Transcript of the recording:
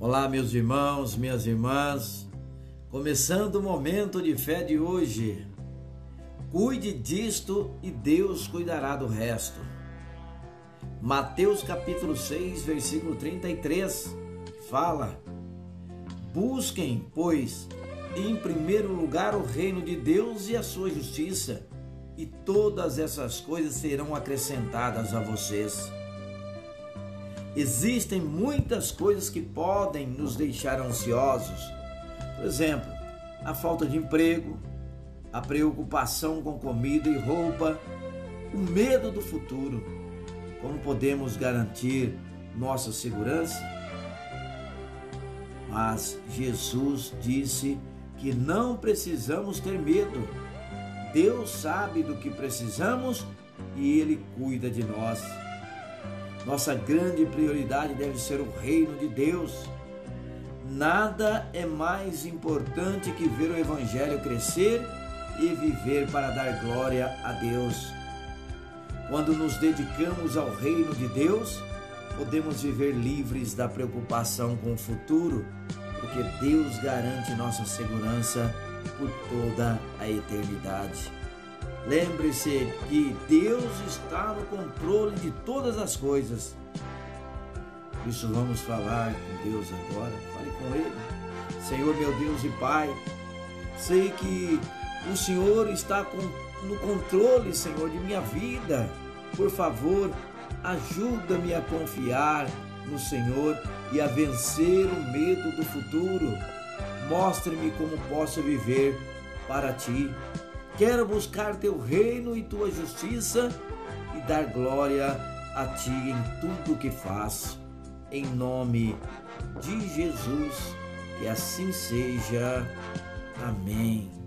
Olá, meus irmãos, minhas irmãs. Começando o momento de fé de hoje. Cuide disto e Deus cuidará do resto. Mateus capítulo 6, versículo 33 fala: Busquem, pois, em primeiro lugar o reino de Deus e a sua justiça, e todas essas coisas serão acrescentadas a vocês. Existem muitas coisas que podem nos deixar ansiosos. Por exemplo, a falta de emprego, a preocupação com comida e roupa, o medo do futuro. Como podemos garantir nossa segurança? Mas Jesus disse que não precisamos ter medo. Deus sabe do que precisamos e Ele cuida de nós. Nossa grande prioridade deve ser o reino de Deus. Nada é mais importante que ver o Evangelho crescer e viver para dar glória a Deus. Quando nos dedicamos ao reino de Deus, podemos viver livres da preocupação com o futuro, porque Deus garante nossa segurança por toda a eternidade. Lembre-se que Deus está no controle de todas as coisas. Isso vamos falar com Deus agora. Fale com Ele. Senhor, meu Deus e Pai, sei que o Senhor está no controle, Senhor, de minha vida. Por favor, ajuda-me a confiar no Senhor e a vencer o medo do futuro. Mostre-me como posso viver para ti. Quero buscar teu reino e tua justiça e dar glória a ti em tudo que faço. Em nome de Jesus, que assim seja. Amém.